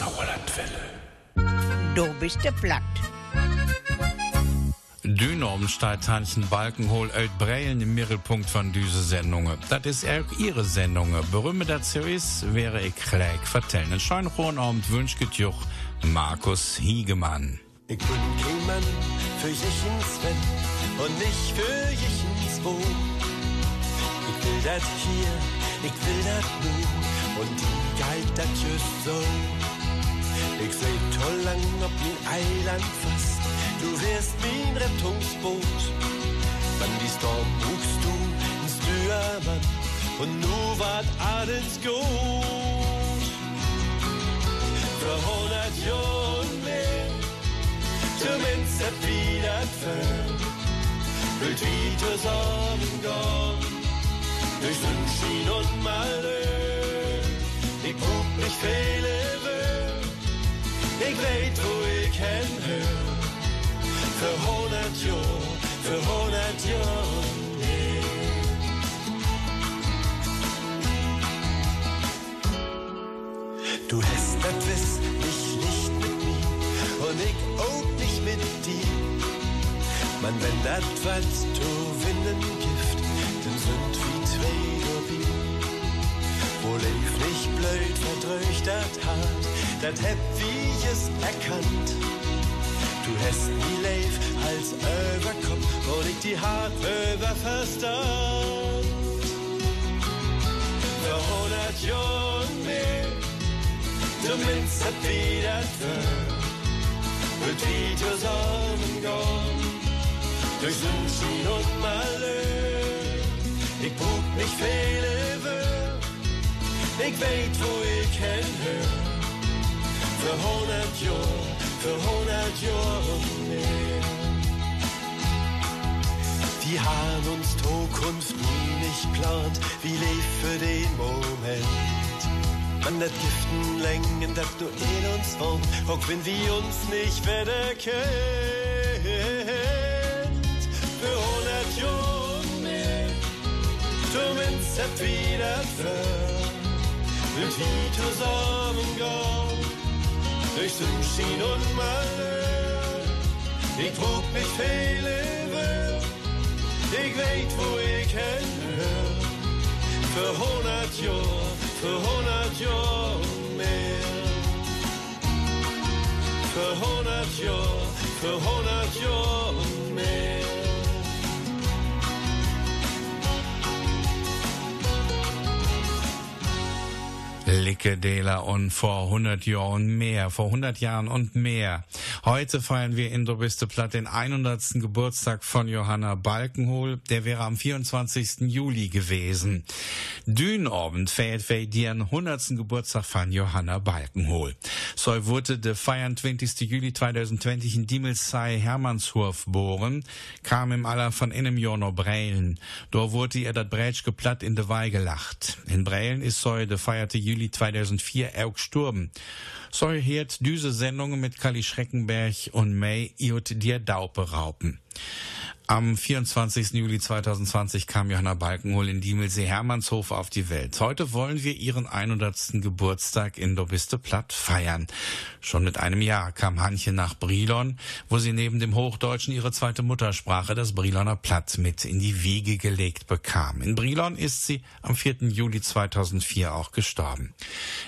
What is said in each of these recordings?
Sauerlandwelle. Du bist der Platt. Dünomstadt Hanchen Balkenhol uit Breilen im Mittelpunkt von diese Sendungen. Das ist auch ihre Sendungen. Berühmt dazu ist, wäre ich gleich vertellen. Einen schönen guten Abend wünscht Juch Markus Hiegemann. Ich bin kein Mann für jichens Wenn und nicht für jichens Wo. Ich will das hier, ich will das nu und die geit dat just so. Ich seh toll lang ob mein Eiland fast, du wärst mein Rettungsboot. Wann die Storm buchst du ins Stürmann und nu wart alles gut. Für hundert Jahren mehr, zumindest wieder fern, wird wie zusammengehen, durch Sonnenschein und Malheur. Ich guck mich will, ich weet, wo ich hinhör. Für hundert Jahr, für hundert Jahr, Du hast Wiss, mich nicht mit mir und ich auch nicht mit dir. Man, wenn das was zu winnen gibt, dann sind wie zwei dabei. Wo lief nicht blöd, verdröcht das hart, das heb wie es erkannt. Du hast nie leif als Überkopf, wo ich die hart über Verstand. Für hundert Jahren mehr zumindest hat wieder für, wird wie zusammengehen, durch Sonnenschein und Malheur. Ich brug nicht viele will, ich weet, wo ich hinhör. Für hundert Jahr, für hundert Jahr und mehr. Die haben uns Zukunft nie nicht plant, wie lebt für den Moment. An der Giften Längen, dat nur in uns wohnt, auch wenn wir uns nicht wieder kennt. Für hundert Jahre mehr, zumindest hat wieder für, wird wie zusammengehen, durch Sonnenschein und Malheur. Ich trug mich viele will, ich weet, wo ich hinhör, für hundert Jahre für hundert Jahre mehr. Für hundert Jahre, für hundert Jahre mehr. Lickedela und vor 100 Jahren mehr, vor 100 Jahren und mehr. Heute feiern wir in Dobiste Platt den 100. Geburtstag von Johanna Balkenhol. Der wäre am 24. Juli gewesen. Dünabend feiert wir den 100. Geburtstag von Johanna Balkenhol. So wurde der 24. Juli 2020 in Diemelsei Hermannshof geboren, kam im Aller von einem Jahr noch Breilen. Dort wurde ihr das Brätsch geplatt in de Weih gelacht. In Breilen ist so der feierte Juli 2004 auch gestorben. So hört diese Sendung mit Kali Schreckenberg und May iot dir Daupe raupen. Am 24. Juli 2020 kam Johanna Balkenhol in Diemelsee Hermannshof auf die Welt. Heute wollen wir ihren 100. Geburtstag in Dobiste Platt feiern. Schon mit einem Jahr kam Hanche nach Brilon, wo sie neben dem Hochdeutschen ihre zweite Muttersprache, das Briloner Platt, mit in die Wiege gelegt bekam. In Brilon ist sie am 4. Juli 2004 auch gestorben.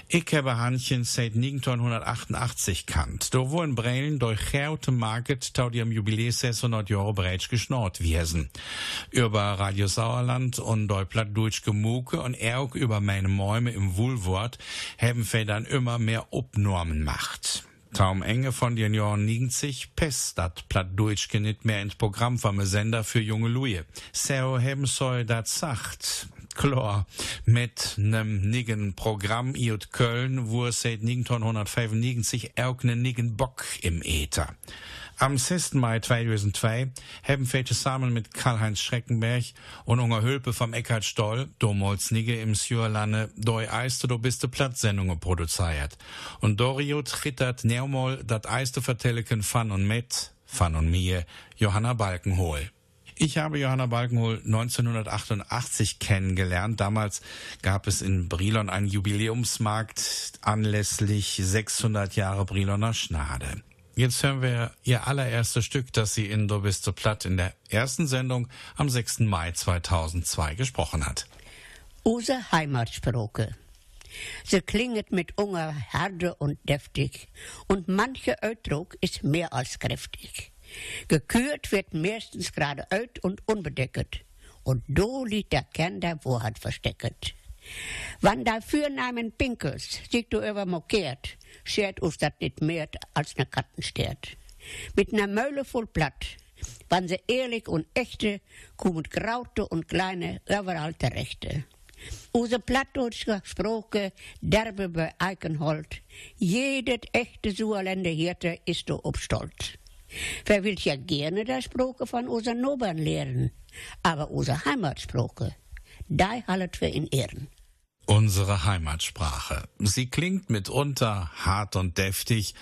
Ich habe Hanchen seit 1988 kannt. Do wo in Breilen durch Market tau die am Jubiläum 600 Jahre bereits geschnort wiesen. Über Radio Sauerland und Deutschland durch Gemuke und auch über meine Mäume im Wohlwort haben wir dann immer mehr Obnormen macht. Taum enge von den Jahren 90 pest dat Plattdeutschke nicht mehr ins Programm vom Sender für junge Luje. So haben soll dat sagt. Klar, mit nem nigen Programm iot Köln, wo seit 1995 auch ne nigen Bock im Äther. Am 6. Mai 2002 haben wir zusammen mit Karl-Heinz Schreckenberg und Unger Hülpe vom Eckhard Stoll, damals Nigge im Sjörlande, doi eiste do biste Plattsendungen produziert. Und Dorio trittert neumol dat eiste vertelleken van und mit, van und mir, Johanna Balkenhol. Ich habe Johanna Balkenhol 1988 kennengelernt. Damals gab es in Brilon einen Jubiläumsmarkt anlässlich 600 Jahre Briloner Schnade. Jetzt hören wir ihr allererstes Stück, das sie in Du bist so platt in der ersten Sendung am 6. Mai 2002 gesprochen hat. Unsere Heimatsprache. Sie klinget mit Unger herde und deftig und mancher Ausdruck ist mehr als kräftig. Gekürt wird meistens gerade uit und unbedeckt. Und do liegt der Kern der Wahrheit versteckt. Wann da Fürnamen Pinkels sich du über mokiert, schert uns dat nicht mehr als ne Kattenstert. Mit ner Mölle voll Blatt, wann sie ehrlich und echte, kommen Graute und Kleine überall terechte. Unsere plattdeutsche Sprache, derbe bei Eichenhold, jedet echte Suerländer Hirte ist du obstolz. Wer will ja gerne das Sprache von unseren Nobern lernen, aber unsere Heimatsprache, die halten wir in Ehren. Unsere Heimatsprache. Sie klingt mitunter hart und deftig,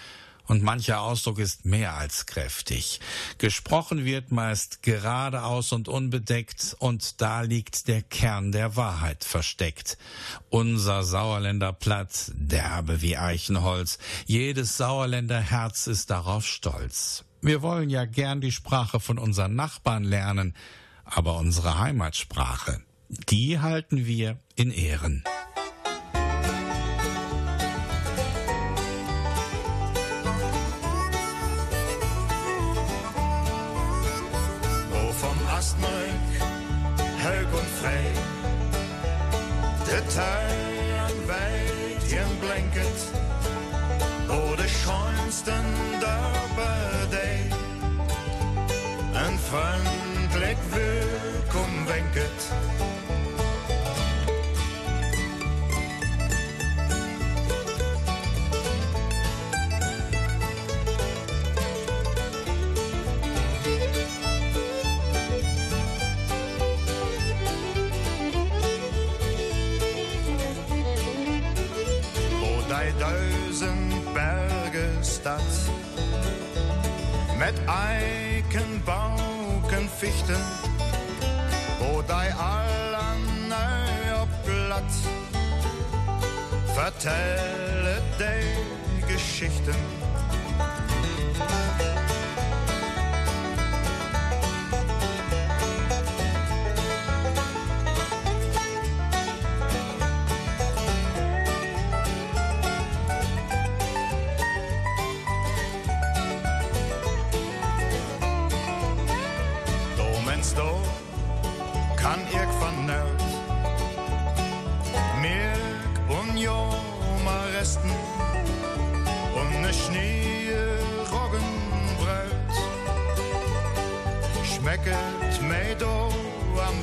und mancher Ausdruck ist mehr als kräftig. Gesprochen wird meist geradeaus und unbedeckt, und da liegt der Kern der Wahrheit versteckt. Unser Sauerländer Platt, derbe wie Eichenholz, jedes Sauerländer Herz ist darauf stolz. Wir wollen ja gern die Sprache von unseren Nachbarn lernen, aber unsere Heimatsprache, die halten wir in Ehren. Oh, vom Astmeuk, hög und frei, der Teil weit ihren Blanket, wo de schönsten dabei dei, ein freundlich Willkommen wenket. Met eiken, bauken, fichten. Wo die allen neu op Blatt. Vertelle die Geschichten.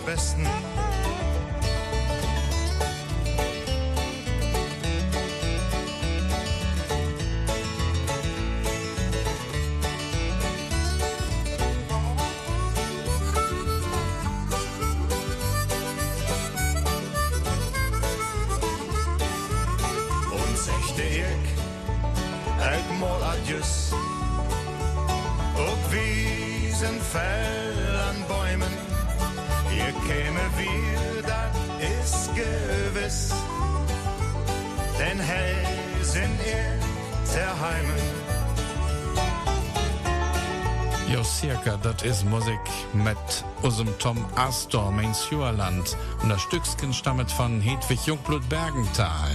Besten circa, dat is Musik mit unserem Tom Astor, mein Sjuerland. Und das Stücksken stammet von Hedwig Jungblut Bergenthal.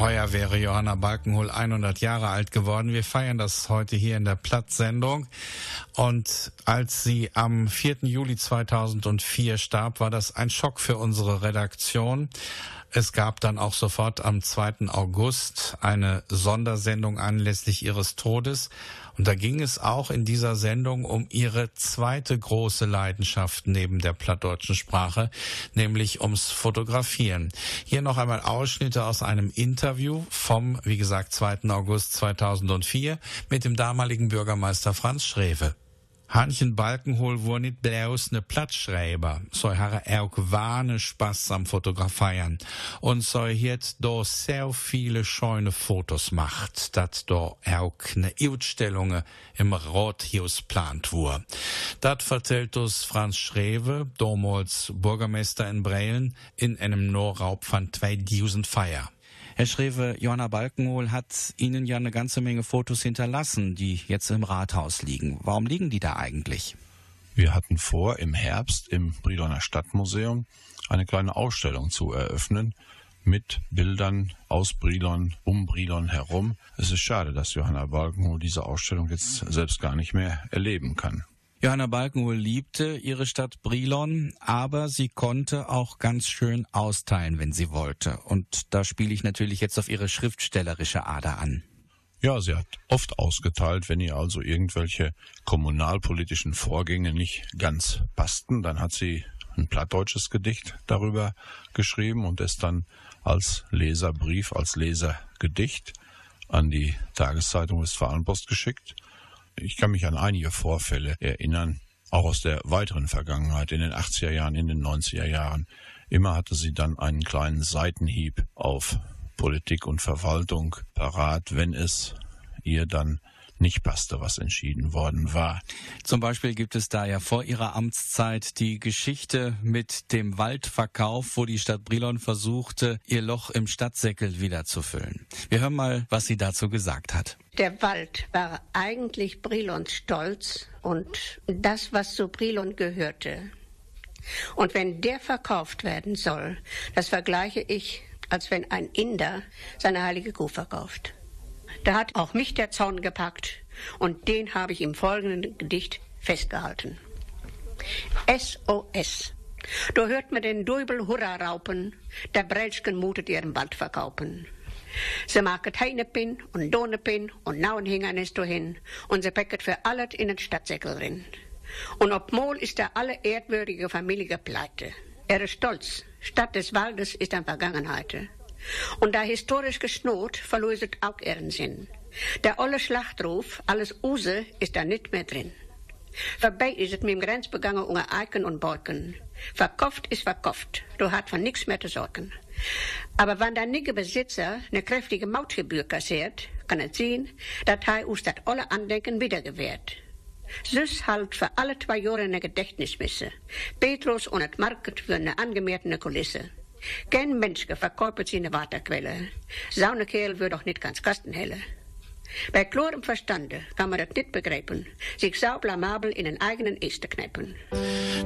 Heuer wäre Johanna Balkenhol 100 Jahre alt geworden. Wir feiern das heute hier in der Platzsendung. Und als sie am 4. Juli 2004 starb, war das ein Schock für unsere Redaktion. Es gab dann auch sofort am 2. August eine Sondersendung anlässlich ihres Todes. Und da ging es auch in dieser Sendung um ihre zweite große Leidenschaft neben der plattdeutschen Sprache, nämlich ums Fotografieren. Hier noch einmal Ausschnitte aus einem Interview vom, wie gesagt, 2. August 2004 mit dem damaligen Bürgermeister Franz Schrewe. Hanchen Balkenhol war nicht bloß ne Platzschreiber, so hat er auch wahne Spaß am Fotografieren und so hat da sehr viele schöne Fotos macht, dat da auch ne Ausstellungen im Rathaus plant wurde. Dat vertellt uns Franz Schrewe, damals Bürgermeister in Breilen, in einem Norraub von 2000 Feier. Herr Schrewe, Johanna Balkenhol hat Ihnen ja eine ganze Menge Fotos hinterlassen, die jetzt im Rathaus liegen. Warum liegen die da eigentlich? Wir hatten vor, im Herbst im Briloner Stadtmuseum eine kleine Ausstellung zu eröffnen mit Bildern aus Brilon, um Brilon herum. Es ist schade, dass Johanna Balkenhol diese Ausstellung jetzt selbst gar nicht mehr erleben kann. Johanna Balkenhol liebte ihre Stadt Brilon, aber sie konnte auch ganz schön austeilen, wenn sie wollte. Und da spiele ich natürlich jetzt auf ihre schriftstellerische Ader an. Ja, sie hat oft ausgeteilt, wenn ihr also irgendwelche kommunalpolitischen Vorgänge nicht ganz passten, dann hat sie ein plattdeutsches Gedicht darüber geschrieben und es dann als Leserbrief, als Lesergedicht an die Tageszeitung Westfalenpost geschickt. Ich kann mich an einige Vorfälle erinnern, auch aus der weiteren Vergangenheit in den 80er Jahren, in den 90er Jahren. Immer hatte sie dann einen kleinen Seitenhieb auf Politik und Verwaltung parat, wenn es ihr dann nicht passte, was entschieden worden war. Zum Beispiel gibt es da ja vor ihrer Amtszeit die Geschichte mit dem Waldverkauf, wo die Stadt Brilon versuchte, ihr Loch im Stadtsäckel wieder zu füllen. Wir hören mal, was sie dazu gesagt hat. Der Wald war eigentlich Brilons Stolz und das, was zu Brilon gehörte. Und wenn der verkauft werden soll, das vergleiche ich, als wenn ein Inder seine heilige Kuh verkauft. Da hat auch mich der Zorn gepackt und den habe ich im folgenden Gedicht festgehalten. SOS. Da hört man den Dubel Hurra raupen, der Brelschken mutet ihren Wald verkaufen. Sie machen Heinepin und Donepin und Nauenhingernis hin und sie packet für alles in den Stadtsäckel rein. Und obmol ist der alle erdwürdige Familie pleite. Er ist stolz, Stadt des Waldes ist an Vergangenheit. Und da historisch geschnot, verloset auch ihren Sinn. Der olle Schlachtruf, alles Use, ist da nicht mehr drin. Vorbei ist es mit dem Grenzbegangen unter Eiken und Borken. Verkauft ist verkauft. Du hast von nichts mehr zu sorgen. Aber wenn der nige Besitzer eine kräftige Mautgebühr kassiert, kann er sehen, dass er uns das alle Andenken wiedergewährt. Süß halt für alle zwei Jahre eine Gedächtnismisse. Petrus und das Market für eine angemehrte Kulisse. Kein Mensch verkauft seine Wasserquelle. Saunekehl wird doch nicht ganz kastenhelle. Bei klarem Verstande kann man das nicht begreifen, sich sau blamabel in den eigenen Äste kneipen.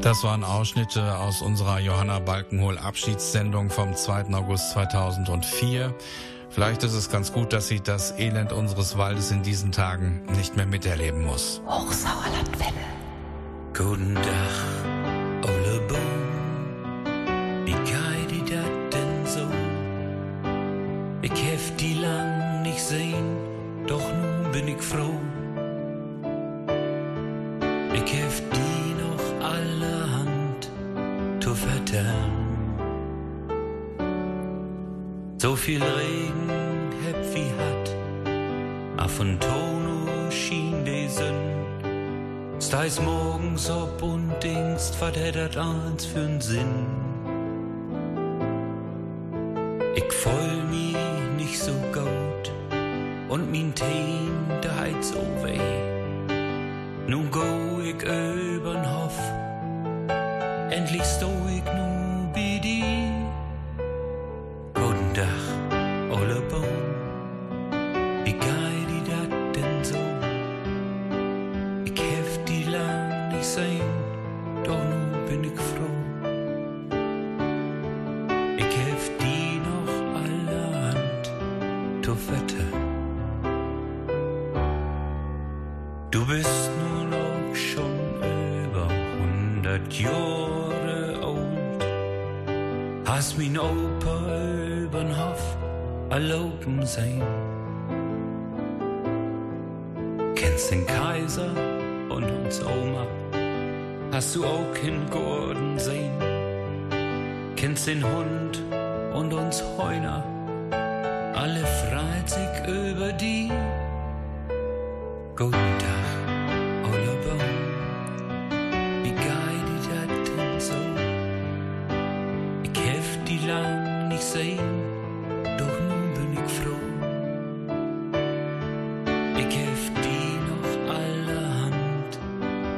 Das waren Ausschnitte aus unserer Johanna Balkenhol Abschiedssendung vom 2. August 2004. Vielleicht ist es ganz gut, dass sie das Elend unseres Waldes in diesen Tagen nicht mehr miterleben muss. Hochsauerlandwelle. Guten Tag, Ole Boom. Wie geht die dat denn so? Ich hef die lang nicht sehen, bin ich froh. Ich hef die noch allerhand zu vertellen. So viel Regen heb wie hat, af und Tono schien die Sünn. Steis morgens ob und denkst, wat hättet eins für'n Sinn? Ich voll und Teen, der heit so weh. Nun go ich übern Hof, endlich sto ich nu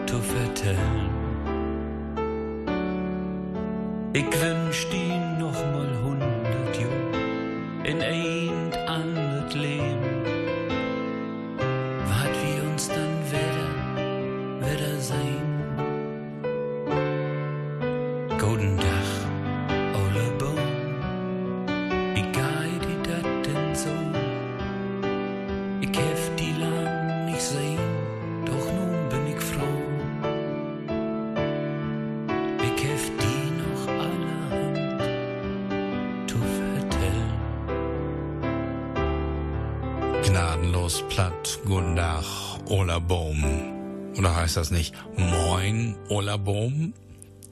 zu vertellen. Ich wünsch die noch mal hundert Jahr in ein heißt das nicht Moin, Ola Bohm?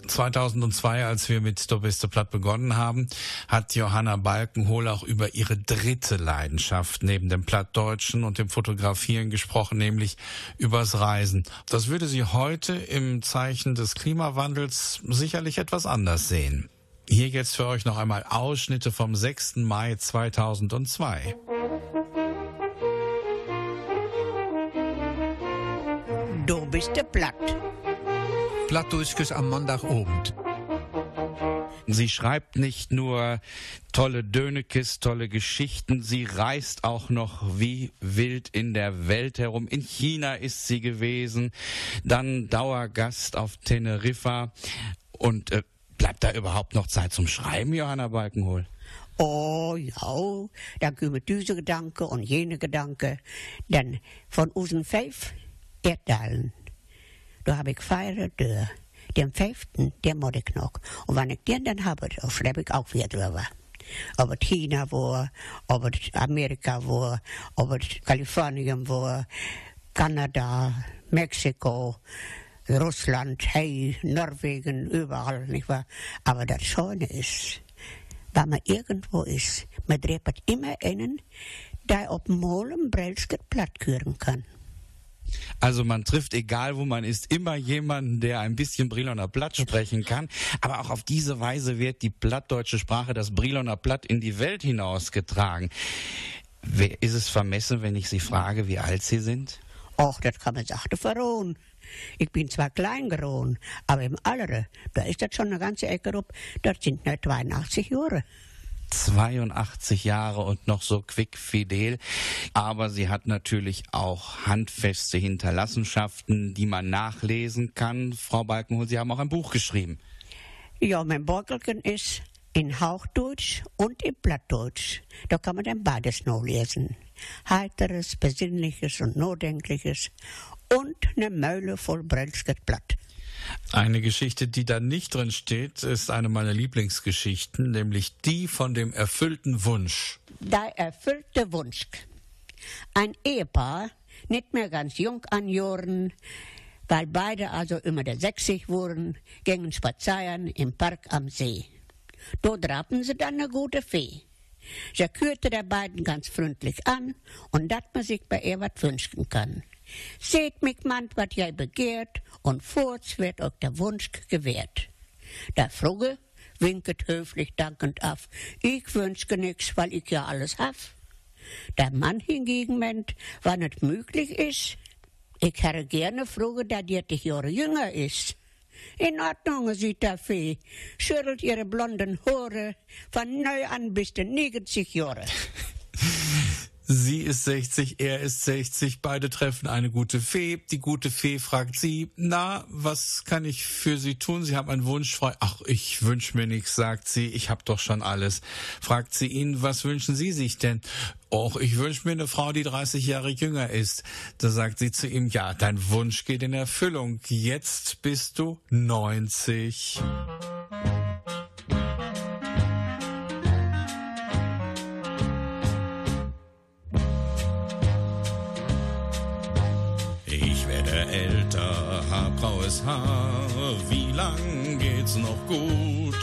2002, als wir mit Du bist platt begonnen haben, hat Johanna Balkenhol auch über ihre dritte Leidenschaft neben dem Plattdeutschen und dem Fotografieren gesprochen, nämlich übers Reisen. Das würde sie heute im Zeichen des Klimawandels sicherlich etwas anders sehen. Hier jetzt für euch noch einmal Ausschnitte vom 6. Mai 2002. Du bist der Platt. Plattdeutsches am Montagabend. Sie schreibt nicht nur tolle Dönekes, tolle Geschichten, sie reist auch noch wie wild in der Welt herum. In China ist sie gewesen, dann Dauergast auf Teneriffa. Und äh, bleibt da überhaupt noch Zeit zum Schreiben, Johanna Balkenhol? Oh ja, dan komen deze gedanken en jene gedanken. Dan van onze vijf Erdalen. Daar heb ik vijf deur. Den vijften, den moet ik nog. En wanneer ik den dan heb, dan schrijf ik ook weer drüber. Ob het China war, ob het Amerika war, ob het Kalifornien war, Kanada, Mexiko, Russland, hey, Norwegen, überall, nicht wahr? Aber das Schöne ist, wenn man irgendwo ist, man trifft immer einen, der auf dem Molen Brelsket plattküren kann. Also man trifft, egal wo man ist, immer jemanden, der ein bisschen Briloner Platt sprechen kann. Aber auch auf diese Weise wird die plattdeutsche Sprache, das Briloner Platt, in die Welt hinausgetragen. Ist es vermessen, wenn ich Sie frage, wie alt Sie sind? Och, das kann man sagen, verrohen. Ich bin zwar klein geworden, aber im Alter, da ist das schon eine ganze Ecke rup, das sind nur 82 Jahre. 82 Jahre und noch so quickfidel. Aber sie hat natürlich auch handfeste Hinterlassenschaften, die man nachlesen kann. Frau Balkenhol, Sie haben auch ein Buch geschrieben. Ja, mein Beutelchen ist in Hauchdeutsch und in Plattdeutsch. Da kann man dann beides noch lesen. Heiteres, Besinnliches und Nachdenkliches und eine Meule voll Brelsket Blatt. Eine Geschichte, die da nicht drin steht, ist eine meiner Lieblingsgeschichten, nämlich die von dem erfüllten Wunsch. Der erfüllte Wunsch. Ein Ehepaar, nicht mehr ganz jung an Jahren, weil beide also immer der 60 wurden, gingen spazieren im Park am See. Dort trafen sie dann eine gute Fee. Sie kürte der beiden ganz freundlich an und dat man sich bei ihr wat wünschen kann. Seht mich man, wat jij begehrt, und furz wird euch der Wunsch gewährt. Der Frugge winket höflich dankend af. Ich wünschke nix, weil ich ja alles hab. Der Mann hingegen meint, wann es möglich ist, ich hätte gerne Frugge, da die dich Jahre jünger ist. In Ordnung, sieht der Fee, schüttelt ihre blonden Haare von neu an bis zu 90 Jahre. Sie ist 60, er ist 60, beide treffen eine gute Fee. Die gute Fee fragt sie, na, was kann ich für Sie tun? Sie haben einen Wunsch frei. Ach, ich wünsche mir nichts, sagt sie, ich habe doch schon alles. Fragt sie ihn, was wünschen Sie sich denn? Och, ich wünsche mir eine Frau, die 30 Jahre jünger ist. Da sagt sie zu ihm, ja, dein Wunsch geht in Erfüllung. Jetzt bist du 90. Haar, wie lang geht's noch gut?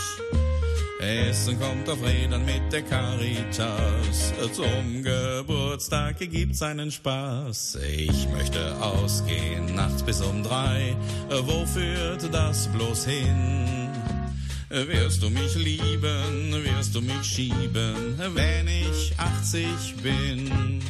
Essen kommt auf Rädern mit der Caritas, zum Geburtstag gibt's einen Spaß. Ich möchte ausgehen, nachts bis um drei, wo führt das bloß hin? Wirst du mich lieben, wirst du mich schieben, wenn ich 80 bin.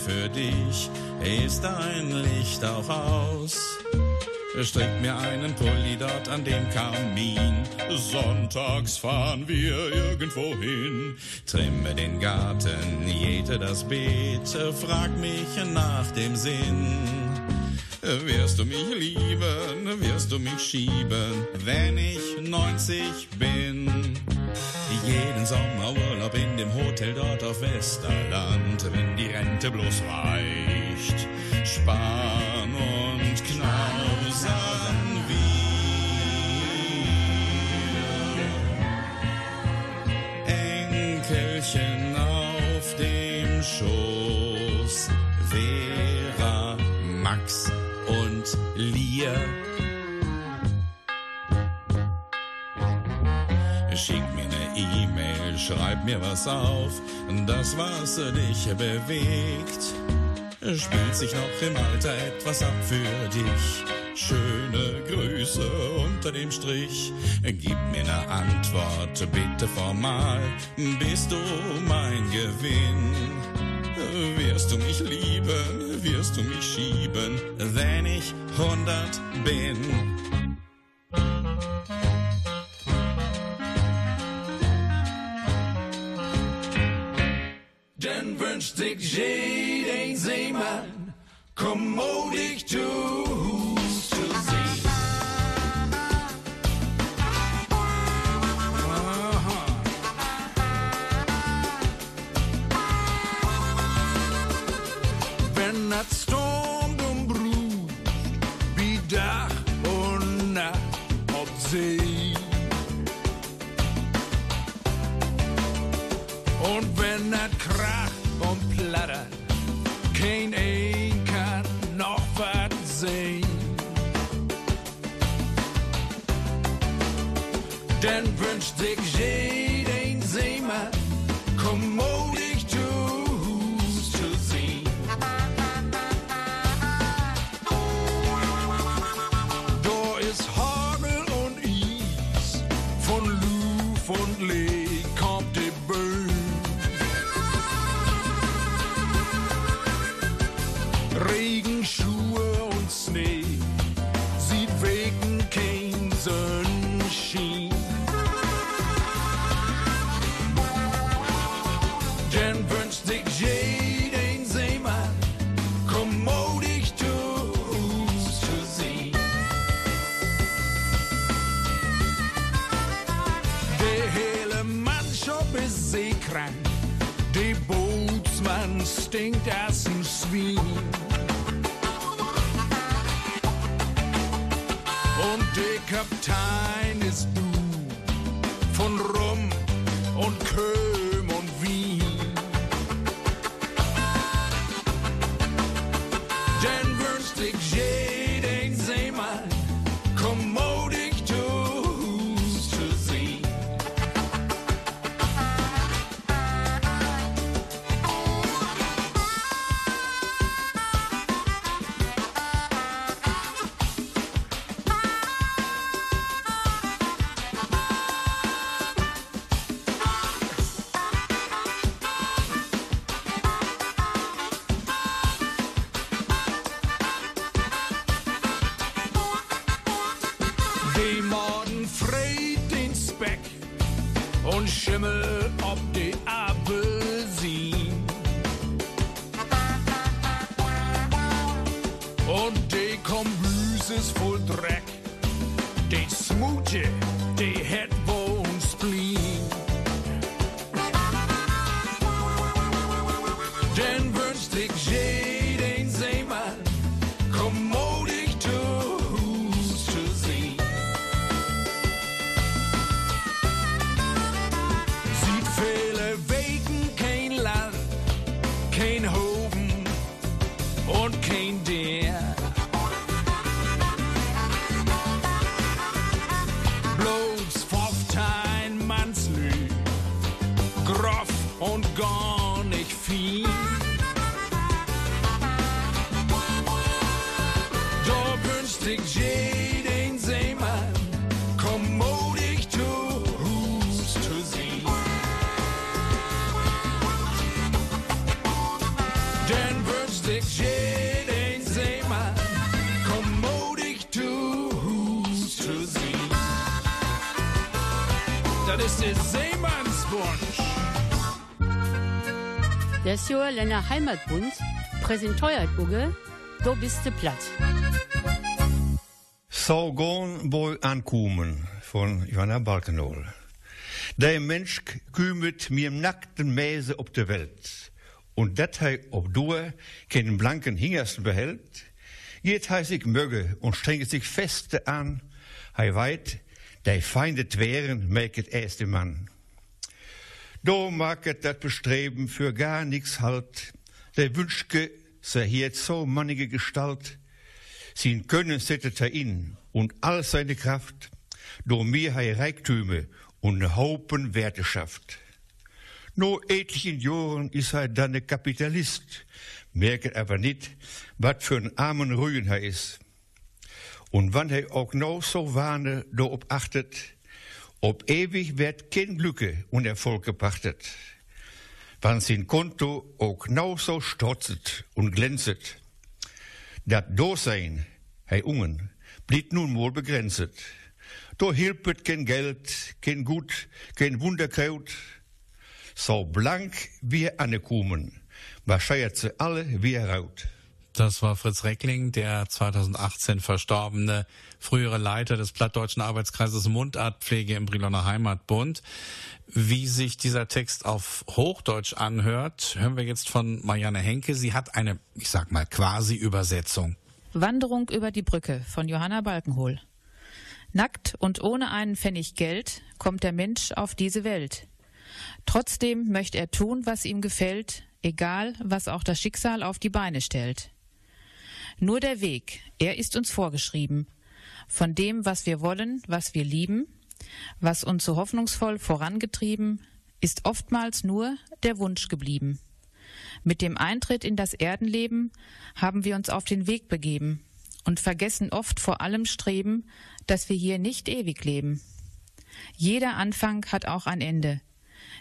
Für dich, ist dein Licht auch aus? Strick mir einen Pulli dort an dem Kamin. Sonntags fahren wir irgendwo hin. Trimme den Garten, jäte das Beet, frag mich nach dem Sinn. Wirst du mich lieben, wirst du mich schieben, wenn ich 90 bin. Jeden Sommerurlaub in dem Hotel dort auf Westerland, wenn die Rente bloß reicht. Sparen und knausern schreib mir was auf, das was dich bewegt. Spielt sich noch im Alter etwas ab für dich? Schöne Grüße unter dem Strich. Gib mir ne Antwort, bitte formal. Bist du mein Gewinn? Wirst du mich lieben, wirst du mich schieben, wenn ich hundert bin? Den wünscht sich jeden Seemann, kommodig zu seekrank, der Bootsmann stinkt als ein Schwein. Und der Kapitän ist Dean Dean. Das ist der Seemannswunsch. Das Jahr Länder Heimatbund präsentiert Uge, du bist du platt. So gone wohl ankommen von Johanna Balkenol. Der Mensch kümmert mir im nackten Mäse ob der Welt. Und dat hij op door keinen blanken Hingersten behält, geht hij sich möge und strengt sich feste an, hij weit, der Feinde tweren, merket erste Mann. Do maget dat Bestreben für gar nix halt, der Wünschke serhiert so mannige Gestalt, sin Können settet er in und all seine Kraft, do mir hei Reichtüme und ne Haupen Werte schafft. No etlichen Jahren is er dann ne Kapitalist, merket aber nicht, wat für ein armen Rügen er is. Und wann er auch noch so do ob achtet, ob ewig wird kein Glücke und Erfolg gepachtet. Wann sein Konto auch noch so stotzet und glänzet, dat Dosein, hei Ungen, blieb nun wohl begrenzt. Do hilpet kein Geld, kein Gut, kein Wunderkraut. So blank wie angekommen, wahrscheinlich sie alle wie raut. Das war Fritz Reckling, der 2018 verstorbene frühere Leiter des Plattdeutschen Arbeitskreises Mundartpflege im Briloner Heimatbund. Wie sich dieser Text auf Hochdeutsch anhört, hören wir jetzt von Marianne Henke. Sie hat eine, ich sag mal, quasi Übersetzung. Wanderung über die Brücke von Johanna Balkenhol. Nackt und ohne einen Pfennig Geld kommt der Mensch auf diese Welt. Trotzdem möchte er tun, was ihm gefällt, egal was auch das Schicksal auf die Beine stellt. Nur der Weg, er ist uns vorgeschrieben. Von dem, was wir wollen, was wir lieben, was uns so hoffnungsvoll vorangetrieben, ist oftmals nur der Wunsch geblieben. Mit dem Eintritt in das Erdenleben haben wir uns auf den Weg begeben und vergessen oft vor allem Streben, dass wir hier nicht ewig leben. Jeder Anfang hat auch ein Ende.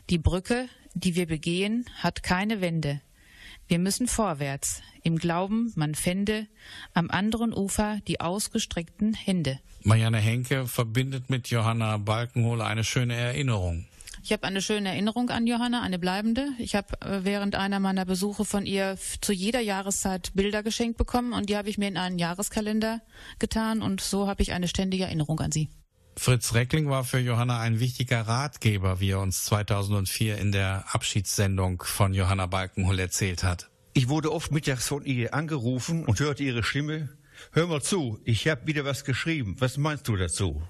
Die Brücke, die wir begehen, hat keine Wände. Wir müssen vorwärts, im Glauben, man fände am anderen Ufer die ausgestreckten Hände. Marianne Henke verbindet mit Johanna Balkenhole eine schöne Erinnerung. Ich habe eine schöne Erinnerung an Johanna, eine bleibende. Ich habe äh, während einer meiner Besuche von ihr zu jeder Jahreszeit Bilder geschenkt bekommen und die habe ich mir in einen Jahreskalender getan und so habe ich eine ständige Erinnerung an sie. Fritz Reckling war für Johanna ein wichtiger Ratgeber, wie er uns 2004 in der Abschiedssendung von Johanna Balkenhol erzählt hat. Ich wurde oft mittags von ihr angerufen und hörte ihre Stimme. Hör mal zu, ich habe wieder was geschrieben. Was meinst du dazu?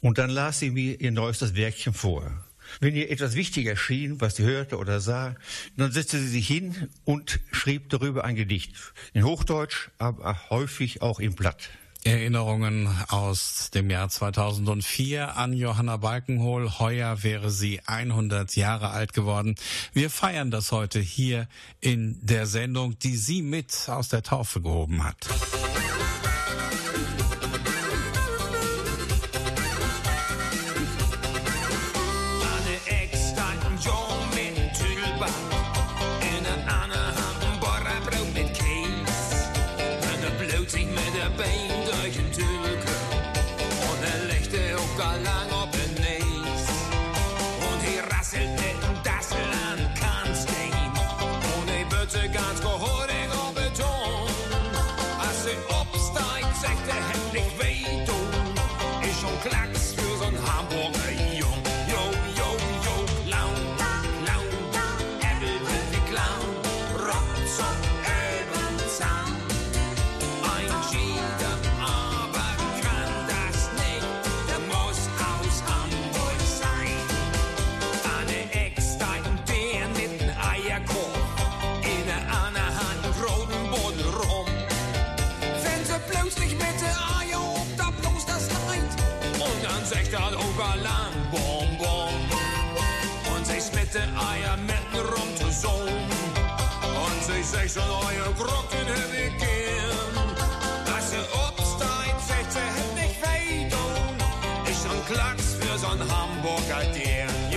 Und dann las sie mir ihr neuestes Werkchen vor. Wenn ihr etwas wichtiger schien, was sie hörte oder sah, dann setzte sie sich hin und schrieb darüber ein Gedicht. In Hochdeutsch, aber häufig auch im Blatt. Erinnerungen aus dem Jahr 2004 an Johanna Balkenhol. Heuer wäre sie 100 Jahre alt geworden. Wir feiern das heute hier in der Sendung, die sie mit aus der Taufe gehoben hat. Stadt Oberland, bom, bom. Und sich mit den Eiern mitten rum zu summen. Und sich sechs und eure Grocken herweggehen. Das ist Obst, ein Fechter, hätt nicht weh, Ist schon Klacks für so'n Hamburger Dirn.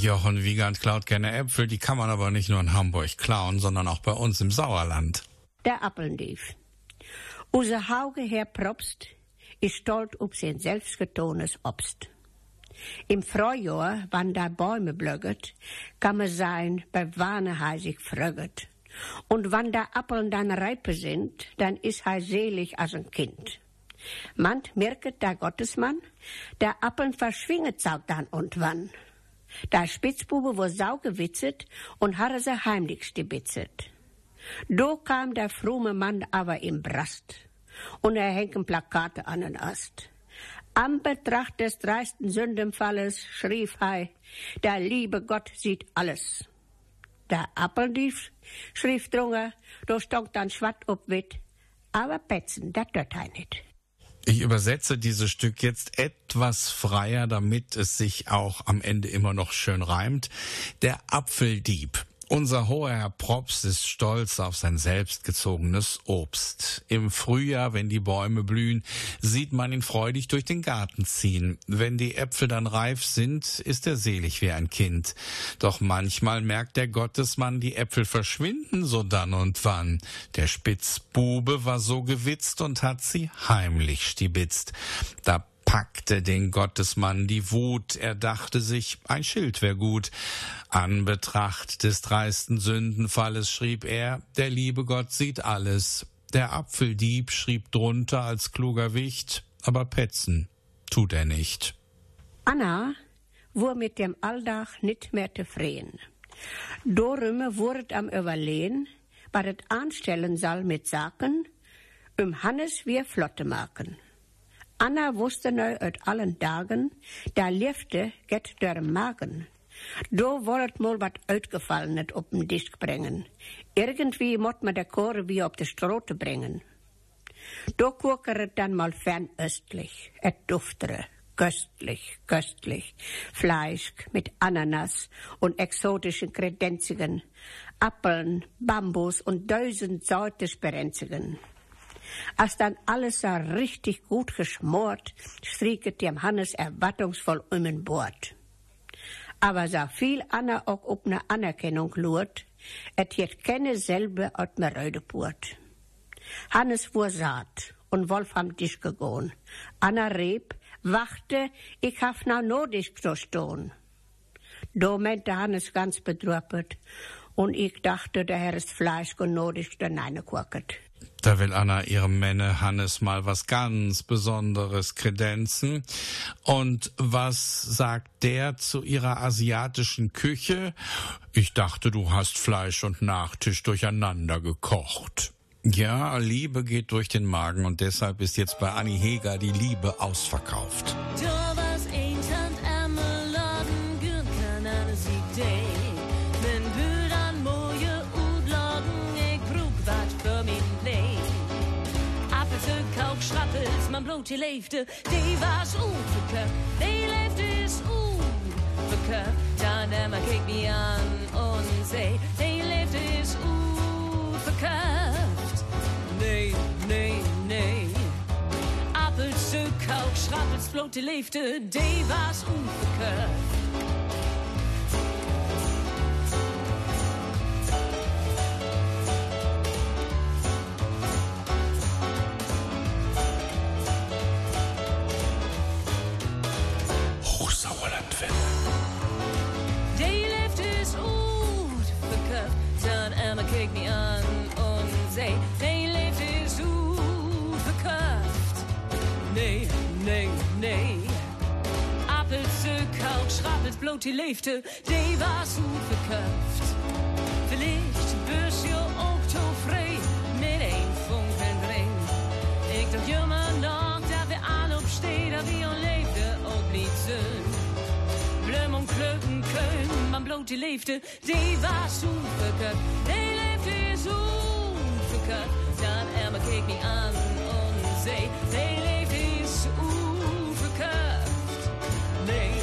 Jochen Wiegand klaut gerne Äpfel, die kann man aber nicht nur in Hamburg klauen, sondern auch bei uns im Sauerland. Der Appeldief. Unser Hauge Herr Propst ist stolz auf sein selbstgetones Obst. Im Frühjahr, wann da Bäume blögget, kann man sein, bei Warne hei sich frögget. Und wann da Appeln dann reipe sind, dann ist hei selig als ein Kind. Mand merket der Gottesmann, der Appeln verschwinget sau dann und wann. Der Spitzbube wo sau gewitzet und hatte se heimlich stibitzet. Do kam der fromme Mann aber im Brast und er hängen Plakate an den Ast. Am Betracht des dreisten Sündenfalles schrieb hei, der liebe Gott sieht alles. Der Appeldief schrieb drunter, do stonk dann schwatt ob wit, aber Petzen, dat tut hei nit. Ich übersetze dieses Stück jetzt etwas freier, damit es sich auch am Ende immer noch schön reimt. Der Apfeldieb. Unser hoher Herr Props ist stolz auf sein selbstgezogenes Obst. Im Frühjahr, wenn die Bäume blühen, sieht man ihn freudig durch den Garten ziehen. Wenn die Äpfel dann reif sind, ist er selig wie ein Kind. Doch manchmal merkt der Gottesmann, die Äpfel verschwinden so dann und wann. Der Spitzbube war so gewitzt und hat sie heimlich stibitzt. Da packte den Gottesmann die Wut, er dachte sich, ein Schild wär gut. An Betracht des dreisten Sündenfalles schrieb er, der liebe Gott sieht alles. Der Apfeldieb schrieb drunter als kluger Wicht, aber petzen tut er nicht. Anna wur mit dem Alldach nit mehr zufrieden. Dorümme wurd am Überlehen, was et anstellen soll mit Saken, um Hannes wir Flotte machen. Anna wusste neu uit allen Tagen, da liefde get der Magen. Do wollet mal wat uitgefallenet op den Disk brengen. Irgendwie mot man der Chore wie op de Strote brengen. Do kokeret dann mal fernöstlich, et duftere, köstlich, köstlich, Fleisch mit Ananas und exotischen Kredenzigen, Appeln, Bambus und tausend Sorte Sperenzigen. Als dann alles so richtig gut geschmort, strieket dem Hannes erwartungsvoll um den Bord. Aber so viel Anna auch ob ne Anerkennung lurt, et jet keine selbe aus mir Rödepurt. Hannes wur saat und Wolf am Tisch gegoen. Anna Reb wachte, ich haf na nodisch so stohn. Do meinte Hannes ganz bedrüppet und ich dachte, der Herr ist Fleisch und nodisch der Neine gucket. Da will Anna ihrem Männe Hannes mal was ganz Besonderes kredenzen. Und was sagt der zu ihrer asiatischen Küche? Ich dachte, du hast Fleisch und Nachtisch durcheinander gekocht. Ja, Liebe geht durch den Magen und deshalb ist jetzt bei Annie Heger die Liebe ausverkauft. Da die leefde, die was oefenke. Die leefde is oefenke. Daarna ik me aan en zei, die leefde is oefenkraft. Nee, nee, nee. Appelsuikerkalk, schrap het Schrappels, die leefde, die was oefenke. Koud, schrappelt bloot die liefde, die was onverkurt. Vielleicht bus je ook tevreden met een vonken Ik dacht jammer nog dat we aan opsteden, dat we ons leefde ook niet zijn. Blum und Klöcken können, man bloot die liefde, die was onverkurt. Die liefde is onverkurt. Dan Emma keek me aan en zei, die liefde is onverkurt. Nee, nee,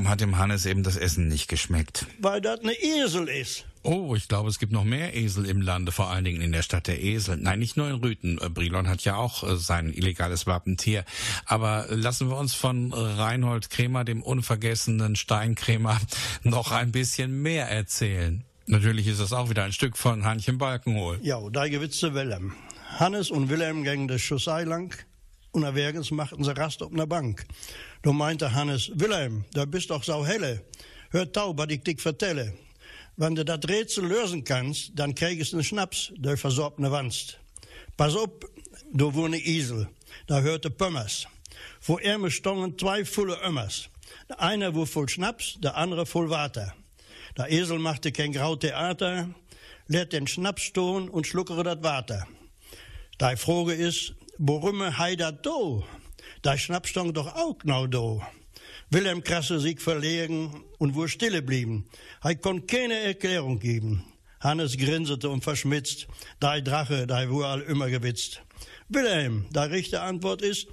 Warum hat dem Hannes eben das Essen nicht geschmeckt? Weil das eine Esel ist. Oh, ich glaube, es gibt noch mehr Esel im Lande, vor allen Dingen in der Stadt der Esel. Nein, nicht nur in Rüten. Äh, Brilon hat ja auch äh, sein illegales Wappentier. Aber lassen wir uns von Reinhold Kremer, dem unvergessenen Steinkrämer, noch ein bisschen mehr erzählen. Natürlich ist das auch wieder ein Stück von Hannchen Balkenhol. Ja, da gewitzte Willem. Hannes und Willem gingen de Chaussee lang und erwergens machten sie Rast op einer Bank. Da meinte Hannes, Willem, da bist doch so helle. Hör tau, was ich dich vertelle. Wenn du das Rätsel lösen kannst, dann kriegst du einen Schnaps, der versorbene Wanst. Pass op, da wohne Isel, da hörte Pömmers. Vor ihm stongen zwei volle Ömmers. Der eine war voll Schnaps, der andere voll Water. Der Esel machte kein grau Theater, lädt den Schnaps stehen und schluckere das Water. Die Frage ist, warum hei dat do? Der Schnaps stond doch auch genau do. Willem krasse sich verlegen und wo stille blieben. Er kon keine Erklärung geben. Hannes grinsete und verschmitzt. Der Drache, der war all immer gewitzt. Wilhelm, die richtige Antwort ist,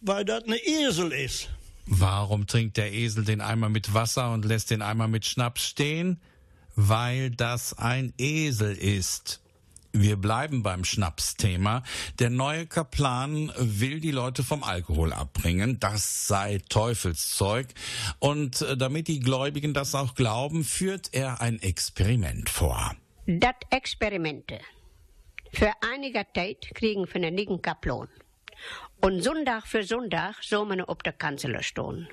weil das ne Esel ist. Warum trinkt der Esel den Eimer mit Wasser und lässt den Eimer mit Schnaps stehen? Weil das ein Esel ist. Wir bleiben beim Schnapsthema. Der neue Kaplan will die Leute vom Alkohol abbringen. Das sei Teufelszeug. Und äh, damit die Gläubigen das auch glauben, führt er ein Experiment vor. Dat Experimente. Für einige Zeit kriegen wir einen nigen Kaplan. Und Sonntag für Sonntag soll man op der Kanzler stehen.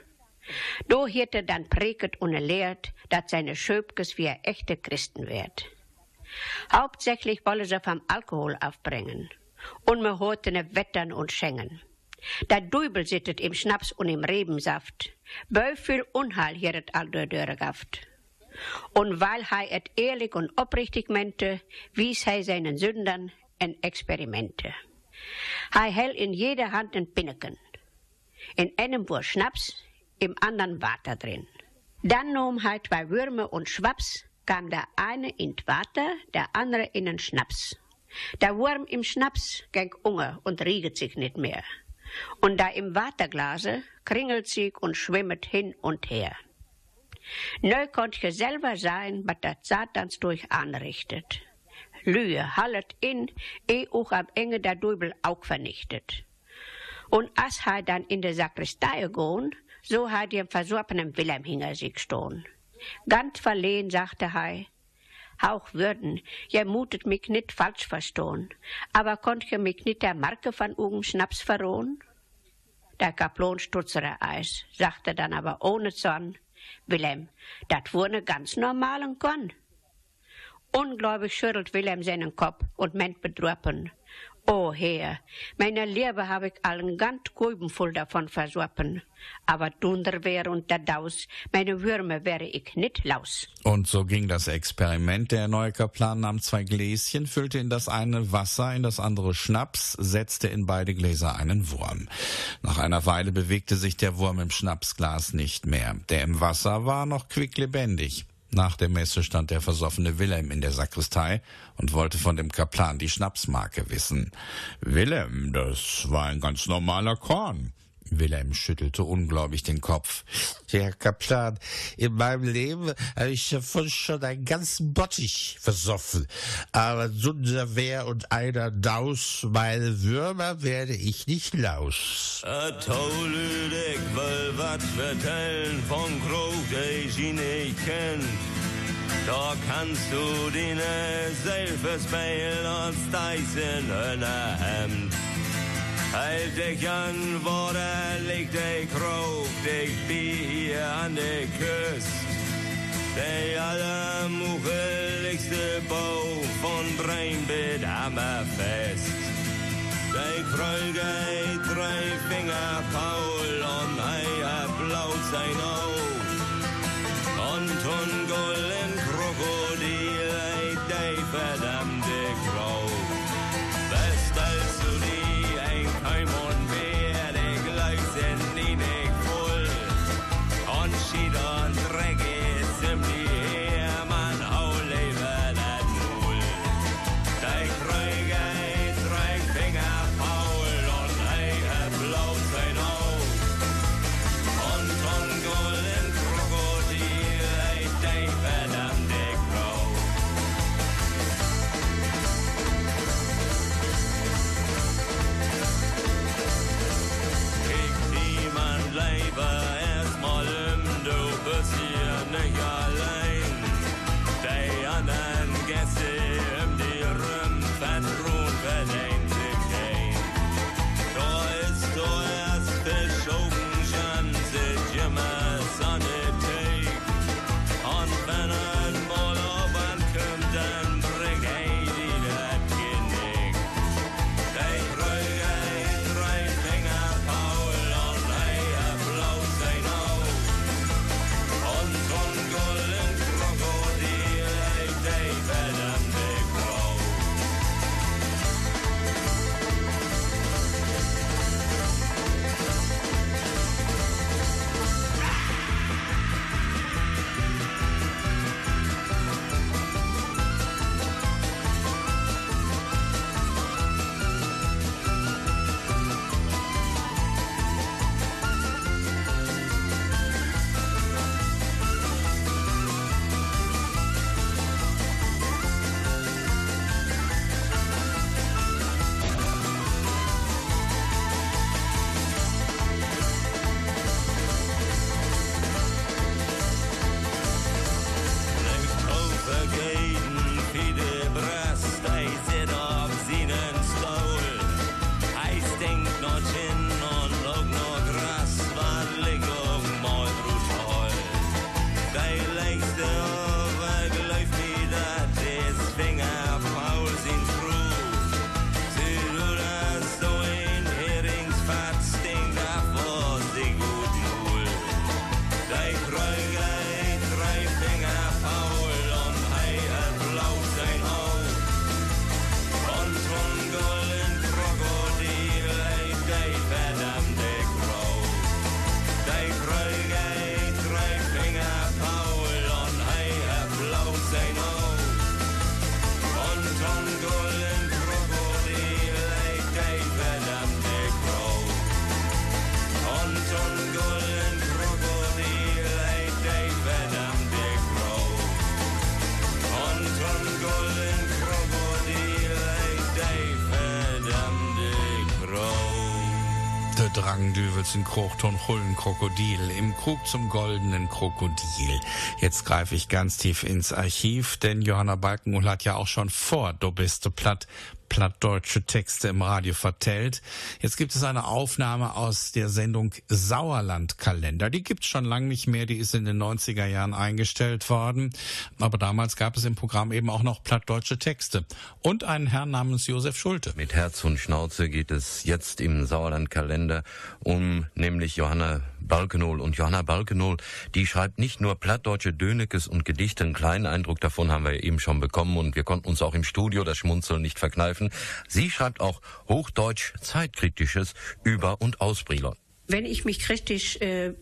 Do hätte dann preket und lehrt, dass seine Schöpkes wie echte Christen wird. Hauptsächlich wollen sie vom Alkohol aufbringen. Horten wettern und schenken. Der Dübel sittet im Schnaps und im Rebensaft. Viel Unheil hier et all der Dörregaft. Und weil er et ehrlich und oprichtig mente, wies er seinen Sündern ein Experimente. Er hält in jeder Hand ein Pinneken. In einem war Schnaps, im anderen Water drin. Dann nahm er zwei Würmer und schwaps kam der eine in Water, der andere in den Schnaps. Der Wurm im Schnaps ging unge und rieget sich nicht mehr. Und da im Waterglase kringelt sich und schwimmet hin und her. Neu konnt je selber sein, was der Satans durch anrichtet. Lühe hallet in, eh auch am Enge der Dübel auch vernichtet. Und als er dann in der Sakristei gehen, so hat dem versorbenen Wilhelm hinter sich stehen. Ganz verlehen, sagte Hei. Auch würden, ihr mutet mich nicht falsch verstehen, aber konnt ihr mich nicht der Marke von Ugen Schnaps verrohen? Der Kaplan stutzere Eis, sagte dann aber ohne Zorn, Wilhelm, dat wurde ganz normal und Gon. Ungläubig schüttelt Wilhelm seinen Kopf und meint bedrüppen. O Herr, meine Liebe habe ich allen ganz Gäuben voll davon versorpen. Aber Dunderwehr und der Daus, meine Würme wäre ich nicht laus. Und so ging das Experiment. Der neue Kaplan nahm zwei Gläschen, füllte in das eine Wasser, in das andere Schnaps, setzte in beide Gläser einen Wurm. Nach einer Weile bewegte sich der Wurm im Schnapsglas nicht mehr. Der im Wasser war noch quicklebendig. Nach der Messe stand der versoffene Wilhelm in der Sakristei und wollte von dem Kaplan die Schnapsmarke wissen. Wilhelm, das war ein ganz normaler Korn. Wilhelm schüttelte ungläubig den Kopf. Herr Kaplan, in meinem Leben habe ich davon schon einen ganzen Bottich versoffen. Aber Sunderwehr und einer Daus, meine Würmer werde ich nicht laus. A wat vertellen von Krog, der sie nicht kennt. Da kannst du deine selber speilen als Dyson Hemd. Halt dich an, wo der liegt, der Krog, dich hier an der Küste. Der allermucheligste Bau von Breinbild hammerfest. Der Kreuge drei Finger faul und er blaut sein Auge. Und Drangdüvels in Krochton Hullen Krokodil, im Krug zum goldenen Krokodil. Jetzt greife ich ganz tief ins Archiv, denn Johanna Balkenhol hat ja auch schon vor Du bist platt plattdeutsche Texte im Radio vertellt. Jetzt gibt es eine Aufnahme aus der Sendung Sauerlandkalender. Die gibt's schon lange nicht mehr, die ist in den 90er Jahren eingestellt worden. Aber damals gab es im Programm eben auch noch plattdeutsche Texte. Und einen Herrn namens Josef Schulte. Mit Herz und Schnauze geht es jetzt im Sauerlandkalender um nämlich Johanna Balkenol. Und Johanna Balkenol, die schreibt nicht nur plattdeutsche Dönekes und Gedichte, einen kleinen Eindruck davon haben wir eben schon bekommen und wir konnten uns auch im Studio das Schmunzeln nicht verkneifen. Sie schreibt auch Hochdeutsch Zeitkritisches über und aus Brilon. Wenn ich mich kritisch äh,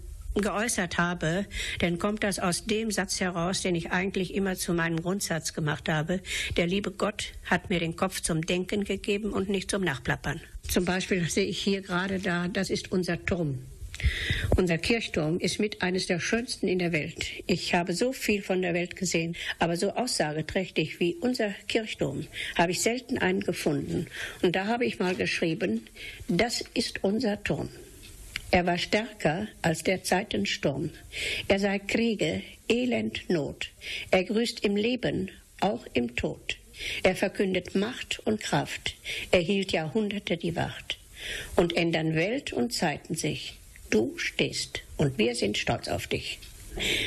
geäußert habe, dann kommt das aus dem Satz heraus, den ich eigentlich immer zu meinem Grundsatz gemacht habe. Der liebe Gott hat mir den Kopf zum Denken gegeben und nicht zum Nachplappern. Zum Beispiel sehe ich hier gerade da, das ist unser Turm. Unser Kirchturm ist mit eines der schönsten in der Welt. Ich habe so viel von der Welt gesehen, aber so aussageträchtig wie unser Kirchturm habe ich selten einen gefunden. Und da habe ich mal geschrieben, das ist unser Turm. Er war stärker als der Zeitensturm. Er sah Kriege, Elend, Not. Er grüßt im Leben, auch im Tod. Er verkündet Macht und Kraft. Er hielt Jahrhunderte die Wacht. Und ändern Welt und Zeiten sich. Du stehst und wir sind stolz auf dich.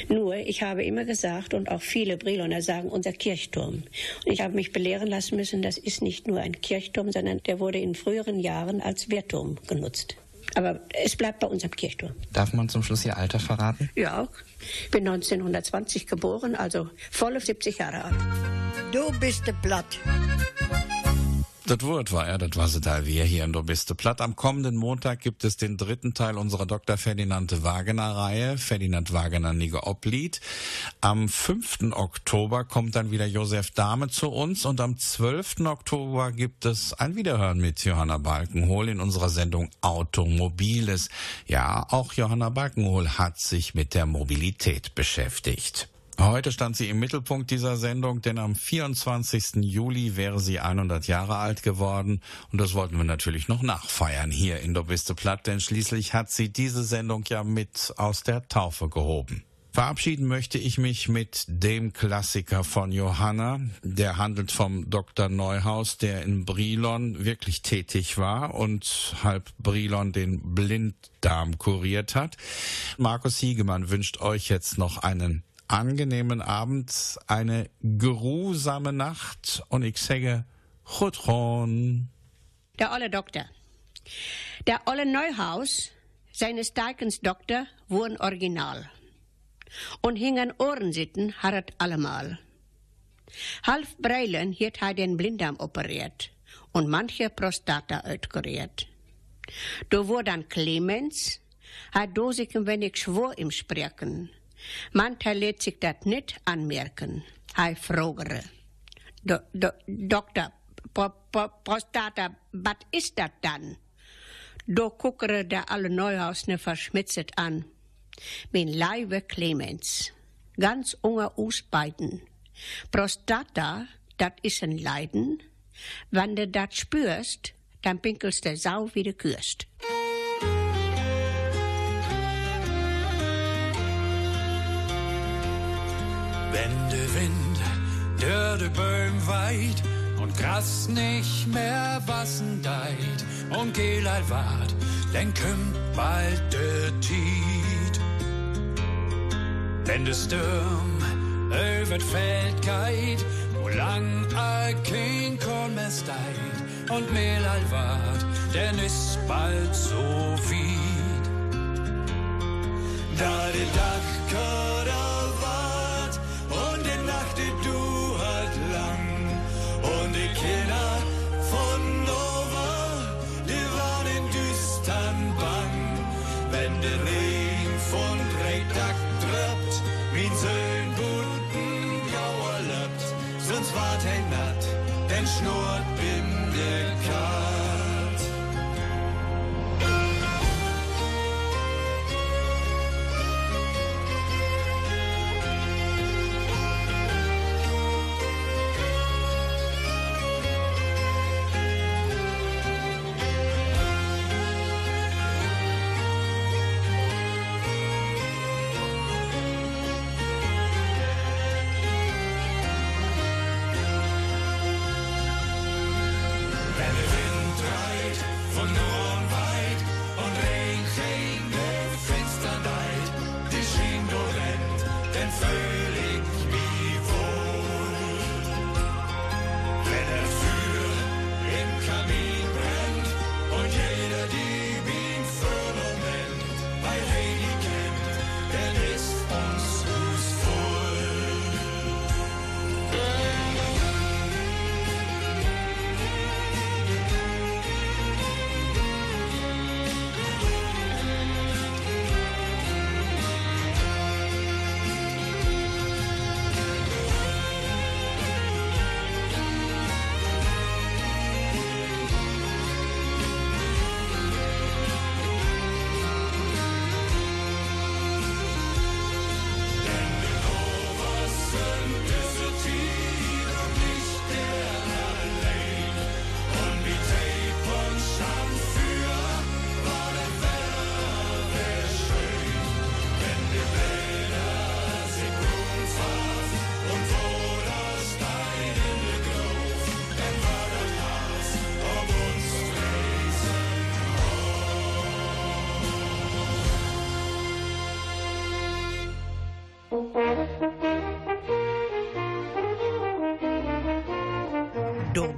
Nur, ich habe immer gesagt, und auch viele Briloner sagen, unser Kirchturm. Und ich habe mich belehren lassen müssen, das ist nicht nur ein Kirchturm, sondern der wurde in früheren Jahren als Wehrturm genutzt. Aber es bleibt bei unserem Kirchturm. Darf man zum Schluss Ihr Alter verraten? Ja, ich bin 1920 geboren, also volle 70 Jahre alt. Du bist platt. Das Wort war er, das war sie da wir hier in der Biste Platt. Am kommenden Montag gibt es den dritten Teil unserer Dr. Ferdinand Wagener Reihe, Ferdinand Wagener Nige Oblied. Am 5. Oktober kommt dann wieder Josef Dahme zu uns und am 12. Oktober gibt es ein Wiederhören mit Johanna Balkenhol in unserer Sendung Automobiles. Ja, auch Johanna Balkenhol hat sich mit der Mobilität beschäftigt. Heute stand sie im Mittelpunkt dieser Sendung, denn am 24. Juli wäre sie 100 Jahre alt geworden und das wollten wir natürlich noch nachfeiern hier in der Biste Platt, denn schließlich hat sie diese Sendung ja mit aus der Taufe gehoben. Verabschieden möchte ich mich mit dem Klassiker von Johanna. Der handelt vom Dr. Neuhaus, der in Brilon wirklich tätig war und halb Brilon den Blinddarm kuriert hat. Markus Hiegemann wünscht euch jetzt noch einen angenehmen Abend, eine geruhsame Nacht und ich sage Chutron. Der olle Doktor. Der olle Neuhaus, seines Teikens Doktor, wurden original. Und hingen Ohrensitten harret allemal. Half Breilen hielt hij den Blinddarm operiert und manche Prostata uitkuriert. Do wurde dann Clemens, hat do sich ein wenig schwor im Sprechen. Mancher lädt sich das nicht anmerken. Hij frogere. Do, do, Doktor, po, po, Prostata, was ist das dann? Do guckere der alle Neuhaus ne verschmitzet an. Min Leibe Clemens, ganz unger Usbeiden. Prostata, dat is ein Leiden. Wenn du dat spürst, dann pinkelst der Sau wie du kürst. Durch die Böhm weht und Gras nicht mehr wassen deit und Gelal wart, dann kommt bald der Tiet. Wenn der Sturm das Feld geht, wo lang a kein Korn mehr steit und Mehlal wart, denn ist bald so weit. Da der Dachkader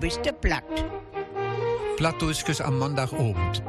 bist der Platt. Plattdeutsches am Montagabend.